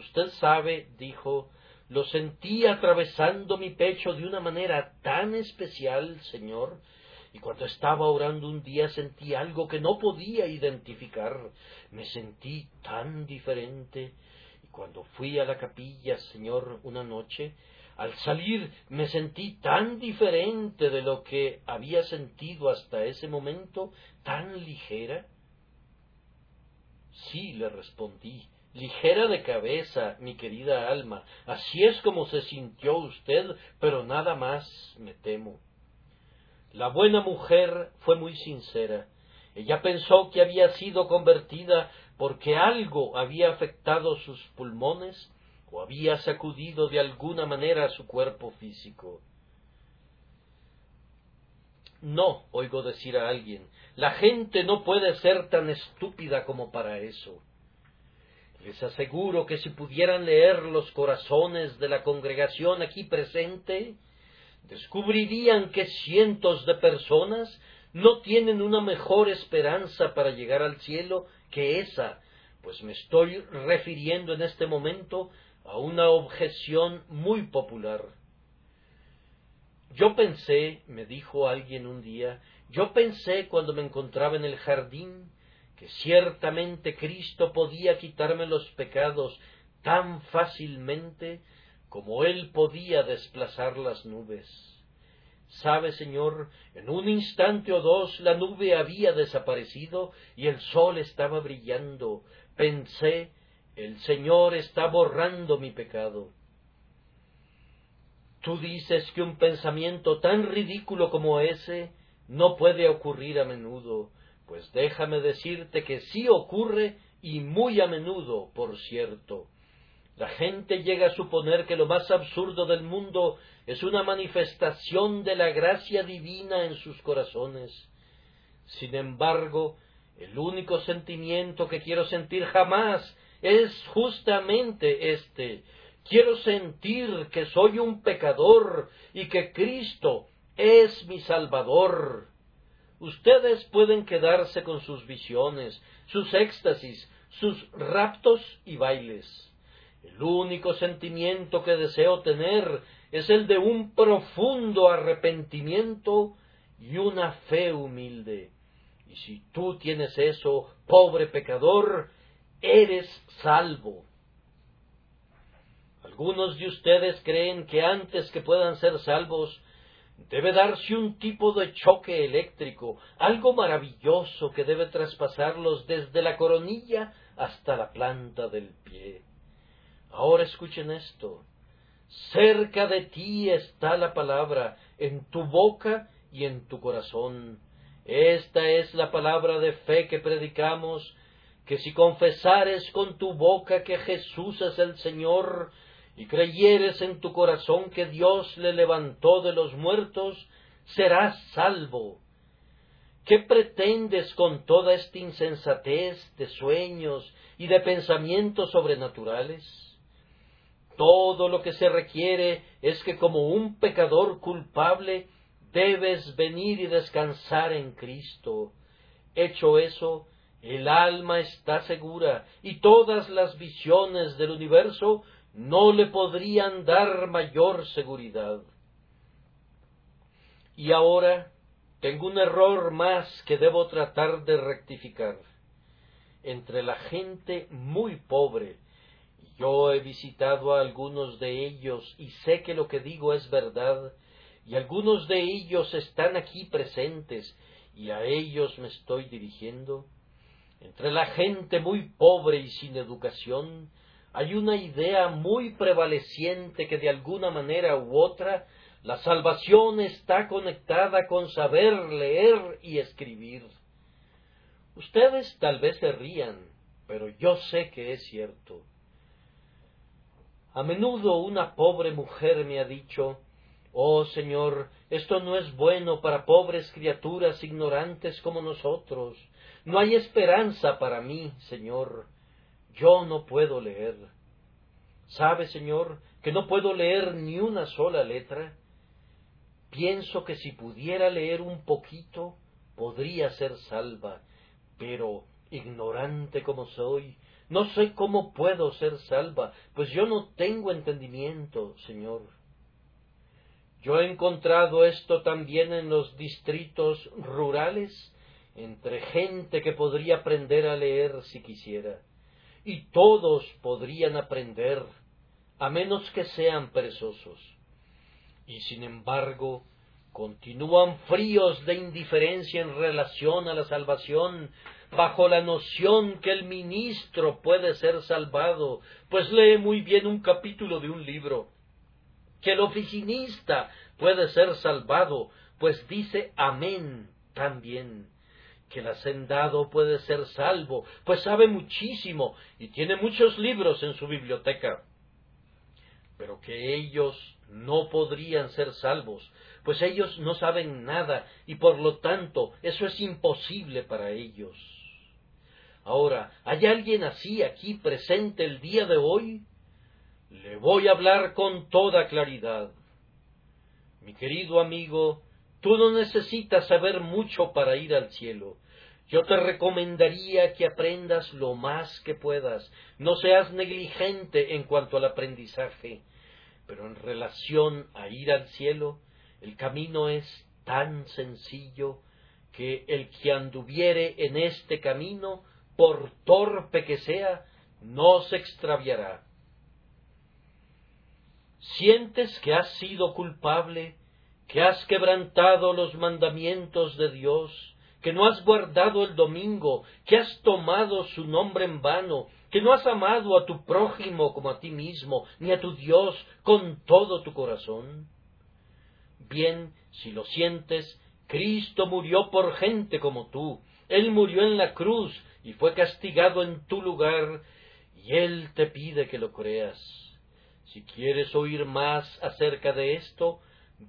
Usted sabe, dijo, lo sentí atravesando mi pecho de una manera tan especial, señor, y cuando estaba orando un día sentí algo que no podía identificar. Me sentí tan diferente. Y cuando fui a la capilla, Señor, una noche, al salir me sentí tan diferente de lo que había sentido hasta ese momento, tan ligera. Sí, le respondí, ligera de cabeza, mi querida alma, así es como se sintió usted, pero nada más me temo. La buena mujer fue muy sincera. Ella pensó que había sido convertida porque algo había afectado sus pulmones o había sacudido de alguna manera su cuerpo físico. No, oigo decir a alguien, la gente no puede ser tan estúpida como para eso. Les aseguro que si pudieran leer los corazones de la congregación aquí presente, descubrirían que cientos de personas no tienen una mejor esperanza para llegar al cielo que esa, pues me estoy refiriendo en este momento a una objeción muy popular. Yo pensé, me dijo alguien un día, yo pensé cuando me encontraba en el jardín que ciertamente Cristo podía quitarme los pecados tan fácilmente como él podía desplazar las nubes. Sabe, Señor, en un instante o dos la nube había desaparecido y el sol estaba brillando. Pensé, el Señor está borrando mi pecado. Tú dices que un pensamiento tan ridículo como ese no puede ocurrir a menudo, pues déjame decirte que sí ocurre y muy a menudo, por cierto. La gente llega a suponer que lo más absurdo del mundo es una manifestación de la gracia divina en sus corazones. Sin embargo, el único sentimiento que quiero sentir jamás es justamente este. Quiero sentir que soy un pecador y que Cristo es mi Salvador. Ustedes pueden quedarse con sus visiones, sus éxtasis, sus raptos y bailes el único sentimiento que deseo tener es el de un profundo arrepentimiento y una fe humilde. Y si tú tienes eso, pobre pecador, eres salvo. Algunos de ustedes creen que antes que puedan ser salvos, debe darse un tipo de choque eléctrico, algo maravilloso que debe traspasarlos desde la coronilla hasta la planta del pie. Ahora escuchen esto. Cerca de ti está la palabra, en tu boca y en tu corazón. Esta es la palabra de fe que predicamos, que si confesares con tu boca que Jesús es el Señor, y creyeres en tu corazón que Dios le levantó de los muertos, serás salvo. ¿Qué pretendes con toda esta insensatez de sueños y de pensamientos sobrenaturales? Todo lo que se requiere es que como un pecador culpable debes venir y descansar en Cristo. Hecho eso, el alma está segura y todas las visiones del universo no le podrían dar mayor seguridad. Y ahora tengo un error más que debo tratar de rectificar. Entre la gente muy pobre yo he visitado a algunos de ellos y sé que lo que digo es verdad, y algunos de ellos están aquí presentes, y a ellos me estoy dirigiendo. Entre la gente muy pobre y sin educación hay una idea muy prevaleciente que de alguna manera u otra la salvación está conectada con saber leer y escribir. Ustedes tal vez se rían, pero yo sé que es cierto. A menudo una pobre mujer me ha dicho Oh Señor, esto no es bueno para pobres criaturas ignorantes como nosotros. No hay esperanza para mí, Señor. Yo no puedo leer. ¿Sabe, Señor, que no puedo leer ni una sola letra? Pienso que si pudiera leer un poquito, podría ser salva, pero ignorante como soy, no sé cómo puedo ser salva, pues yo no tengo entendimiento, Señor. Yo he encontrado esto también en los distritos rurales, entre gente que podría aprender a leer si quisiera, y todos podrían aprender, a menos que sean perezosos. Y sin embargo, continúan fríos de indiferencia en relación a la salvación, bajo la noción que el ministro puede ser salvado, pues lee muy bien un capítulo de un libro, que el oficinista puede ser salvado, pues dice amén también, que el hacendado puede ser salvo, pues sabe muchísimo y tiene muchos libros en su biblioteca, pero que ellos no podrían ser salvos, pues ellos no saben nada y por lo tanto eso es imposible para ellos. Ahora, ¿hay alguien así aquí presente el día de hoy? Le voy a hablar con toda claridad. Mi querido amigo, tú no necesitas saber mucho para ir al cielo. Yo te recomendaría que aprendas lo más que puedas. No seas negligente en cuanto al aprendizaje. Pero en relación a ir al cielo, el camino es tan sencillo que el que anduviere en este camino por torpe que sea, no se extraviará. ¿Sientes que has sido culpable, que has quebrantado los mandamientos de Dios, que no has guardado el domingo, que has tomado su nombre en vano, que no has amado a tu prójimo como a ti mismo, ni a tu Dios con todo tu corazón? Bien, si lo sientes, Cristo murió por gente como tú, Él murió en la cruz y fue castigado en tu lugar, y Él te pide que lo creas. Si quieres oír más acerca de esto,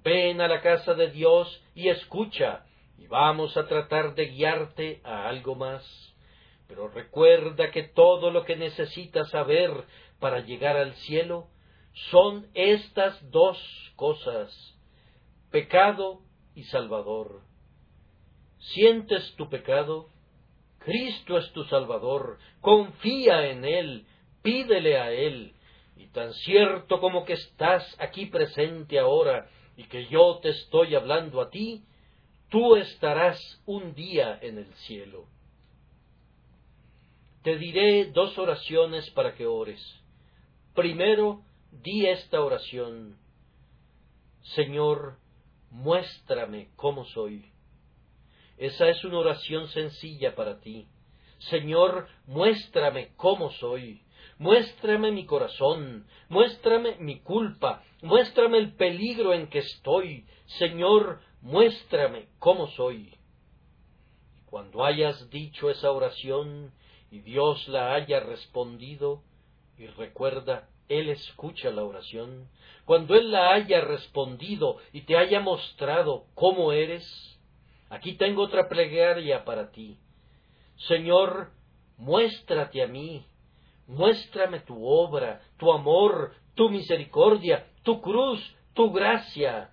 ven a la casa de Dios y escucha, y vamos a tratar de guiarte a algo más. Pero recuerda que todo lo que necesitas saber para llegar al cielo son estas dos cosas, pecado y salvador. ¿Sientes tu pecado? Cristo es tu Salvador, confía en Él, pídele a Él, y tan cierto como que estás aquí presente ahora y que yo te estoy hablando a ti, tú estarás un día en el cielo. Te diré dos oraciones para que ores. Primero, di esta oración. Señor, muéstrame cómo soy. Esa es una oración sencilla para ti. Señor, muéstrame cómo soy. Muéstrame mi corazón, muéstrame mi culpa, muéstrame el peligro en que estoy. Señor, muéstrame cómo soy. Cuando hayas dicho esa oración y Dios la haya respondido, y recuerda, Él escucha la oración, cuando Él la haya respondido y te haya mostrado cómo eres, Aquí tengo otra plegaria para ti. Señor, muéstrate a mí, muéstrame tu obra, tu amor, tu misericordia, tu cruz, tu gracia.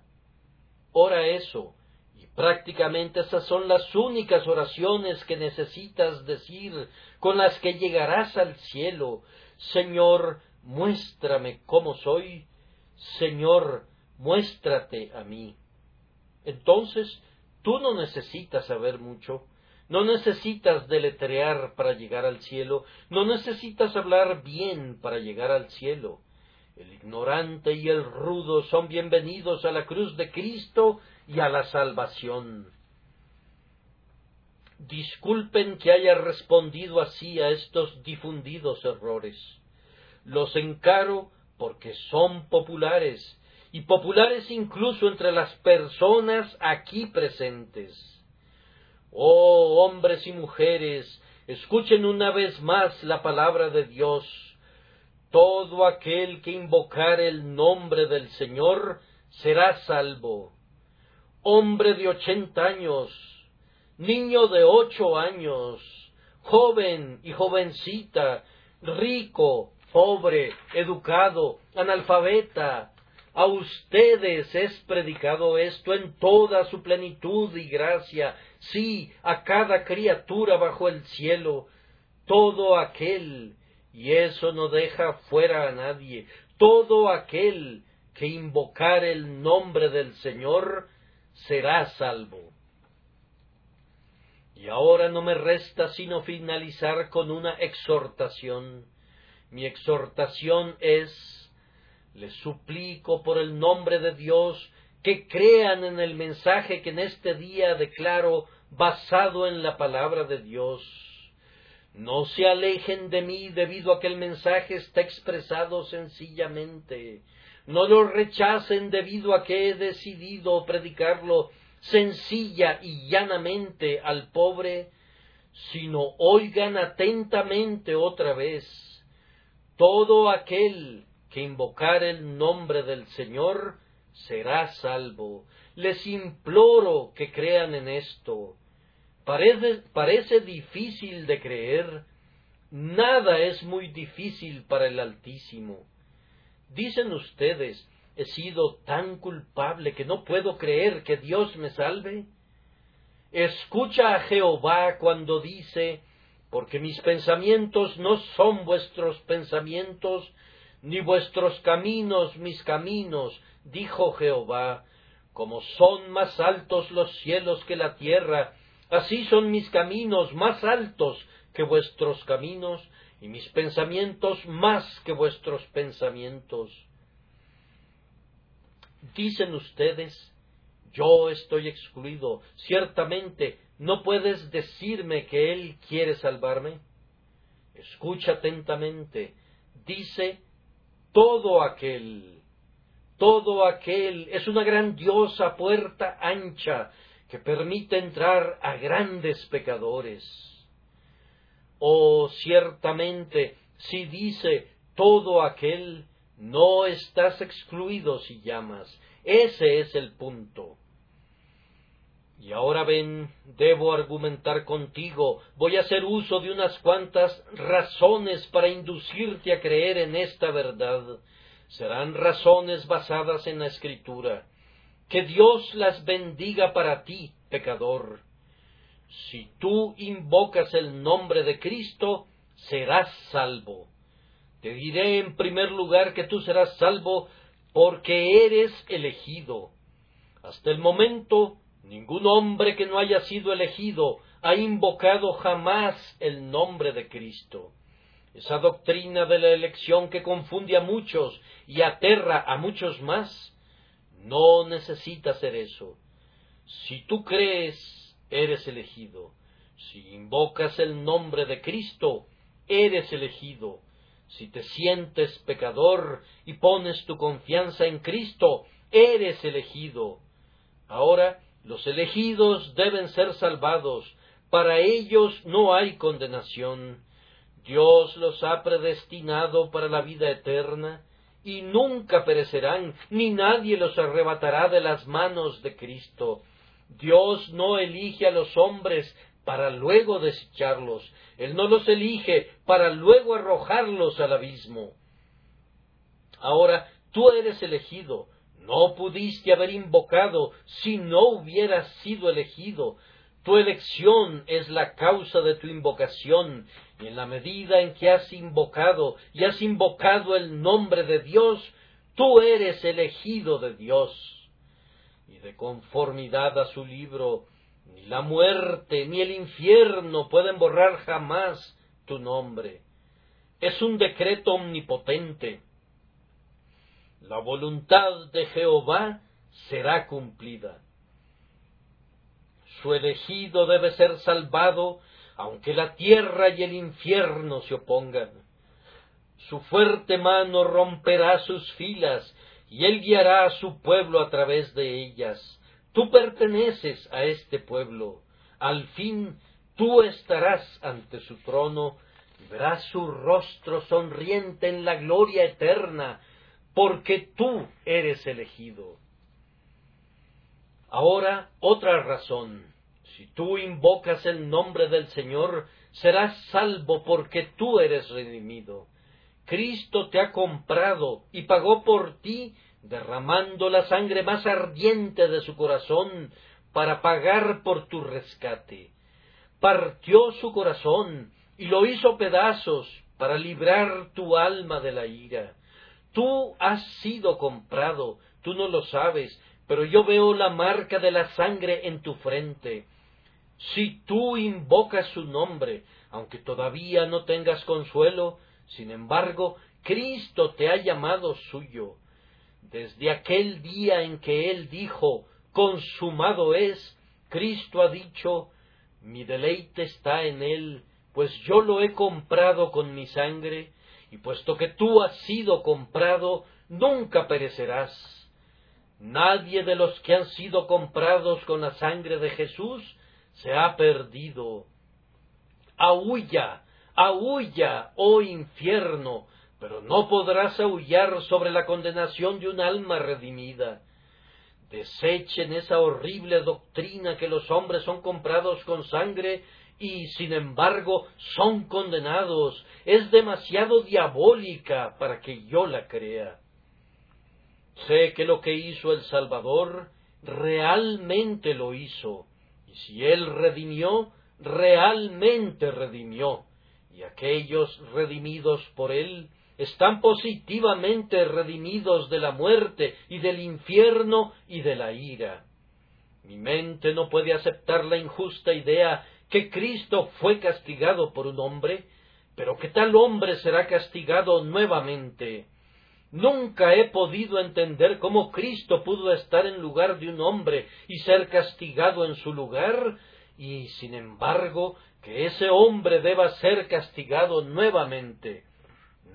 Ora eso, y prácticamente esas son las únicas oraciones que necesitas decir, con las que llegarás al cielo. Señor, muéstrame cómo soy. Señor, muéstrate a mí. Entonces Tú no necesitas saber mucho, no necesitas deletrear para llegar al cielo, no necesitas hablar bien para llegar al cielo. El ignorante y el rudo son bienvenidos a la cruz de Cristo y a la salvación. Disculpen que haya respondido así a estos difundidos errores. Los encaro porque son populares y populares incluso entre las personas aquí presentes. Oh hombres y mujeres, escuchen una vez más la palabra de Dios. todo aquel que invocar el nombre del Señor será salvo. Hombre de ochenta años, niño de ocho años, joven y jovencita, rico, pobre, educado, analfabeta, a ustedes es predicado esto en toda su plenitud y gracia, sí, a cada criatura bajo el cielo, todo aquel, y eso no deja fuera a nadie, todo aquel que invocar el nombre del Señor será salvo. Y ahora no me resta sino finalizar con una exhortación. Mi exhortación es les suplico por el nombre de Dios que crean en el mensaje que en este día declaro basado en la palabra de Dios. No se alejen de mí debido a que el mensaje está expresado sencillamente. No lo rechacen debido a que he decidido predicarlo sencilla y llanamente al pobre, sino oigan atentamente otra vez. Todo aquel que invocar el nombre del Señor será salvo. Les imploro que crean en esto. Parece, difícil de creer. Nada es muy difícil para el Altísimo. Dicen ustedes, he sido tan culpable que no puedo creer que Dios me salve. Escucha a Jehová cuando dice, porque mis pensamientos no son vuestros pensamientos, ni vuestros caminos mis caminos, dijo Jehová, como son más altos los cielos que la tierra, así son mis caminos más altos que vuestros caminos, y mis pensamientos más que vuestros pensamientos. Dicen ustedes, yo estoy excluido, ciertamente no puedes decirme que Él quiere salvarme. Escucha atentamente, dice todo aquel, todo aquel es una grandiosa puerta ancha que permite entrar a grandes pecadores. Oh, ciertamente, si dice todo aquel, no estás excluido si llamas. Ese es el punto. Y ahora ven, debo argumentar contigo, voy a hacer uso de unas cuantas razones para inducirte a creer en esta verdad. Serán razones basadas en la Escritura. Que Dios las bendiga para ti, pecador. Si tú invocas el nombre de Cristo, serás salvo. Te diré en primer lugar que tú serás salvo porque eres elegido. Hasta el momento Ningún hombre que no haya sido elegido ha invocado jamás el nombre de Cristo. Esa doctrina de la elección que confunde a muchos y aterra a muchos más, no necesita ser eso. Si tú crees, eres elegido. Si invocas el nombre de Cristo, eres elegido. Si te sientes pecador y pones tu confianza en Cristo, eres elegido. Ahora, los elegidos deben ser salvados, para ellos no hay condenación. Dios los ha predestinado para la vida eterna, y nunca perecerán, ni nadie los arrebatará de las manos de Cristo. Dios no elige a los hombres para luego desecharlos, Él no los elige para luego arrojarlos al abismo. Ahora tú eres elegido, no pudiste haber invocado si no hubieras sido elegido. Tu elección es la causa de tu invocación, y en la medida en que has invocado y has invocado el nombre de Dios, tú eres elegido de Dios. Y de conformidad a su libro, ni la muerte ni el infierno pueden borrar jamás tu nombre. Es un decreto omnipotente la voluntad de Jehová será cumplida. Su elegido debe ser salvado, aunque la tierra y el infierno se opongan. Su fuerte mano romperá sus filas, y él guiará a su pueblo a través de ellas. Tú perteneces a este pueblo. Al fin tú estarás ante su trono, verás su rostro sonriente en la gloria eterna, porque tú eres elegido. Ahora otra razón. Si tú invocas el nombre del Señor, serás salvo porque tú eres redimido. Cristo te ha comprado y pagó por ti, derramando la sangre más ardiente de su corazón para pagar por tu rescate. Partió su corazón y lo hizo pedazos para librar tu alma de la ira. Tú has sido comprado, tú no lo sabes, pero yo veo la marca de la sangre en tu frente. Si tú invocas su nombre, aunque todavía no tengas consuelo, sin embargo, Cristo te ha llamado suyo. Desde aquel día en que Él dijo, consumado es, Cristo ha dicho, mi deleite está en Él, pues yo lo he comprado con mi sangre, y puesto que tú has sido comprado, nunca perecerás. Nadie de los que han sido comprados con la sangre de Jesús se ha perdido. Aúlla, aúlla, oh infierno, pero no podrás aullar sobre la condenación de un alma redimida. Desechen esa horrible doctrina que los hombres son comprados con sangre y sin embargo son condenados. Es demasiado diabólica para que yo la crea. Sé que lo que hizo el Salvador realmente lo hizo, y si Él redimió, realmente redimió, y aquellos redimidos por Él están positivamente redimidos de la muerte y del infierno y de la ira. Mi mente no puede aceptar la injusta idea que Cristo fue castigado por un hombre, pero que tal hombre será castigado nuevamente. Nunca he podido entender cómo Cristo pudo estar en lugar de un hombre y ser castigado en su lugar, y sin embargo que ese hombre deba ser castigado nuevamente.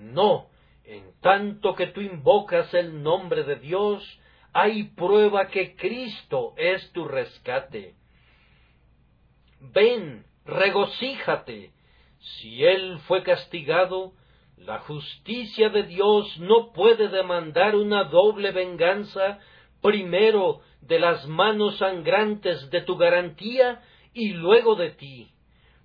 No, en tanto que tú invocas el nombre de Dios, hay prueba que Cristo es tu rescate. Ven, regocíjate. Si Él fue castigado, la justicia de Dios no puede demandar una doble venganza, primero de las manos sangrantes de tu garantía y luego de ti.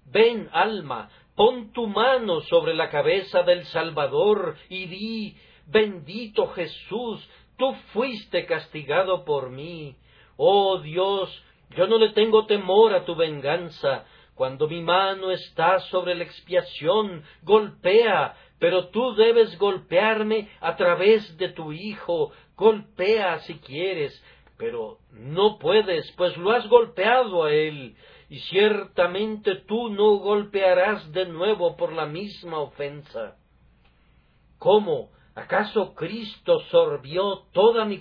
Ven, alma, pon tu mano sobre la cabeza del Salvador y di, bendito Jesús, tú fuiste castigado por mí. Oh Dios, yo no le tengo temor a tu venganza. Cuando mi mano está sobre la expiación, golpea, pero tú debes golpearme a través de tu Hijo. Golpea si quieres, pero no puedes, pues lo has golpeado a Él, y ciertamente tú no golpearás de nuevo por la misma ofensa. ¿Cómo? ¿Acaso Cristo sorbió toda mi,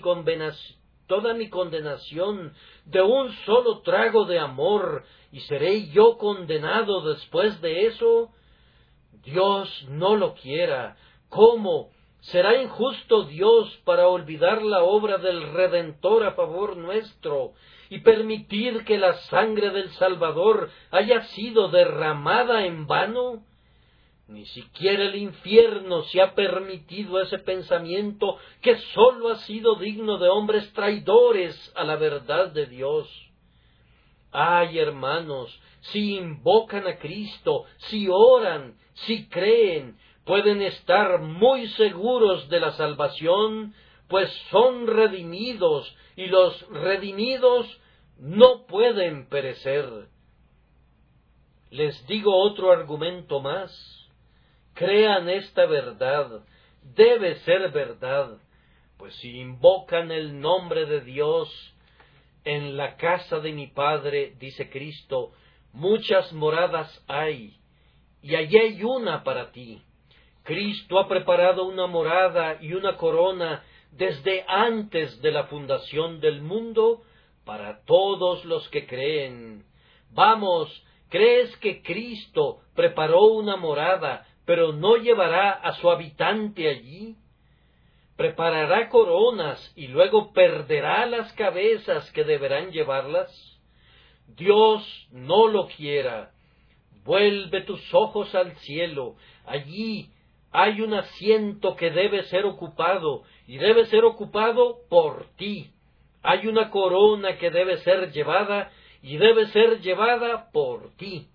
toda mi condenación de un solo trago de amor, y seré yo condenado después de eso? Dios no lo quiera. ¿Cómo? ¿Será injusto Dios para olvidar la obra del Redentor a favor nuestro y permitir que la sangre del Salvador haya sido derramada en vano? Ni siquiera el infierno se ha permitido ese pensamiento que sólo ha sido digno de hombres traidores a la verdad de Dios. Ay, hermanos, si invocan a Cristo, si oran, si creen, pueden estar muy seguros de la salvación, pues son redimidos y los redimidos no pueden perecer. Les digo otro argumento más. Crean esta verdad, debe ser verdad, pues si invocan el nombre de Dios en la casa de mi Padre, dice Cristo, muchas moradas hay, y allí hay una para ti. Cristo ha preparado una morada y una corona desde antes de la fundación del mundo para todos los que creen. Vamos, ¿crees que Cristo preparó una morada, pero no llevará a su habitante allí? ¿Preparará coronas y luego perderá las cabezas que deberán llevarlas? Dios no lo quiera. Vuelve tus ojos al cielo, allí hay un asiento que debe ser ocupado, y debe ser ocupado por ti. Hay una corona que debe ser llevada, y debe ser llevada por ti.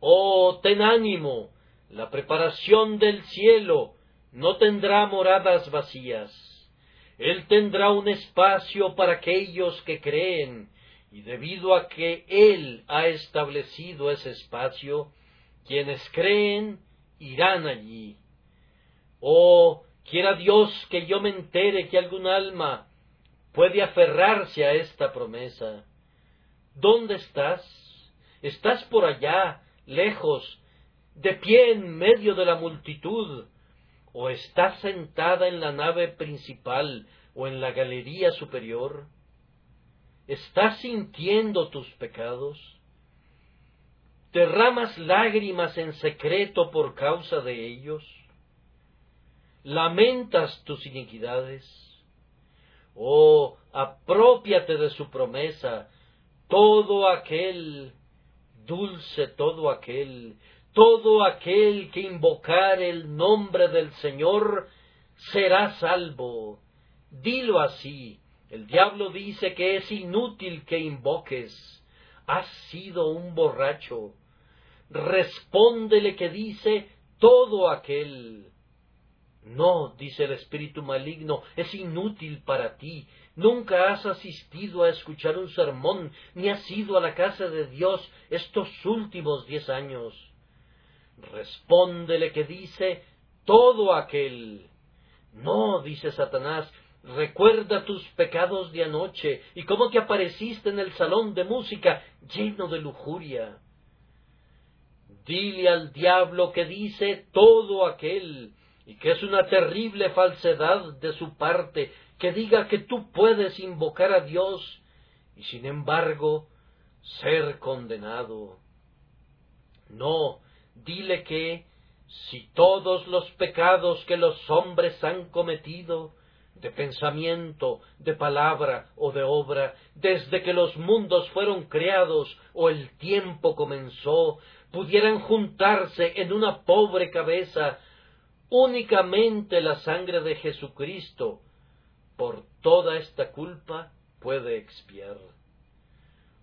Oh, ten ánimo, la preparación del cielo no tendrá moradas vacías. Él tendrá un espacio para aquellos que creen, y debido a que Él ha establecido ese espacio, quienes creen irán allí. Oh, quiera Dios que yo me entere que algún alma puede aferrarse a esta promesa. ¿Dónde estás? ¿Estás por allá, lejos, de pie en medio de la multitud? ¿O estás sentada en la nave principal o en la galería superior? ¿Estás sintiendo tus pecados? ¿Derramas lágrimas en secreto por causa de ellos? ¿Lamentas tus iniquidades? Oh, apropiate de su promesa, todo aquel dulce, todo aquel, todo aquel que invocar el nombre del Señor será salvo. Dilo así. El diablo dice que es inútil que invoques. Has sido un borracho. Respóndele que dice todo aquel. No, dice el espíritu maligno, es inútil para ti. Nunca has asistido a escuchar un sermón, ni has ido a la casa de Dios estos últimos diez años. Respóndele que dice todo aquel. No, dice Satanás, recuerda tus pecados de anoche y cómo te apareciste en el salón de música lleno de lujuria. Dile al diablo que dice todo aquel y que es una terrible falsedad de su parte que diga que tú puedes invocar a Dios y sin embargo ser condenado. No, dile que si todos los pecados que los hombres han cometido, de pensamiento, de palabra o de obra, desde que los mundos fueron creados o el tiempo comenzó, pudieran juntarse en una pobre cabeza, únicamente la sangre de Jesucristo por toda esta culpa puede expiar.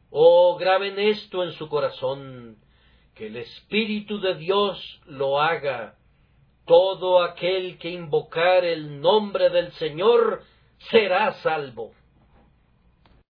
Oh, graben esto en su corazón, que el Espíritu de Dios lo haga. Todo aquel que invocar el nombre del Señor será salvo.